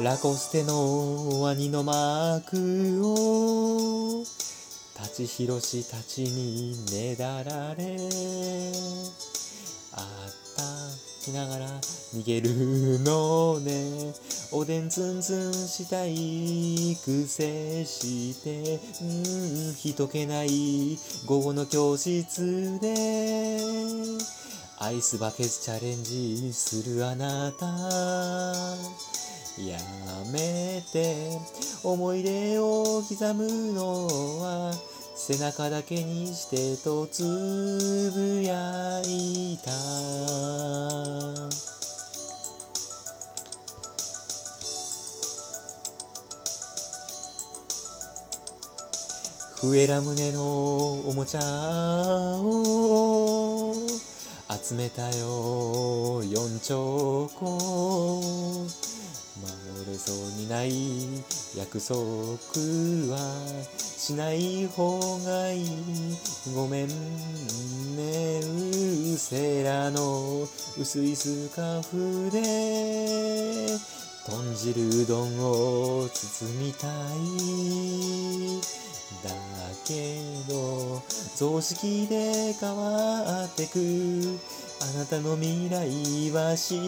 ラコステのワニのマークを立ち広したちにねだられあったきながら逃げるのね。おでんツンツンしたい癖してうん人気ない午後の教室でアイスバケツチャレンジするあなた。やめて思い出を刻むのは背中だけにしてとつぶやいた。笛ラムネのおもちゃを集めたよ四兆個。守れそうにない約束はしない方がいい。ごめんね。うせらの薄いスカーフで豚汁うどんを包みたい。だけど雑式で変わってく。あなたの未来は縛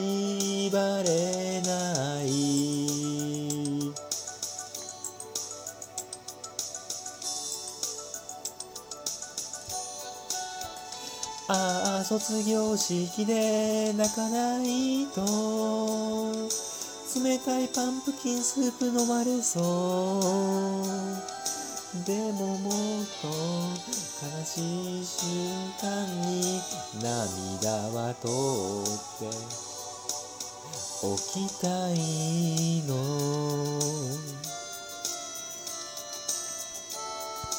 れない。ああ卒業式で泣かないと。冷たいパンプキンスープ飲まれそう。でももっと悲しい瞬間に涙は通って起きたいの。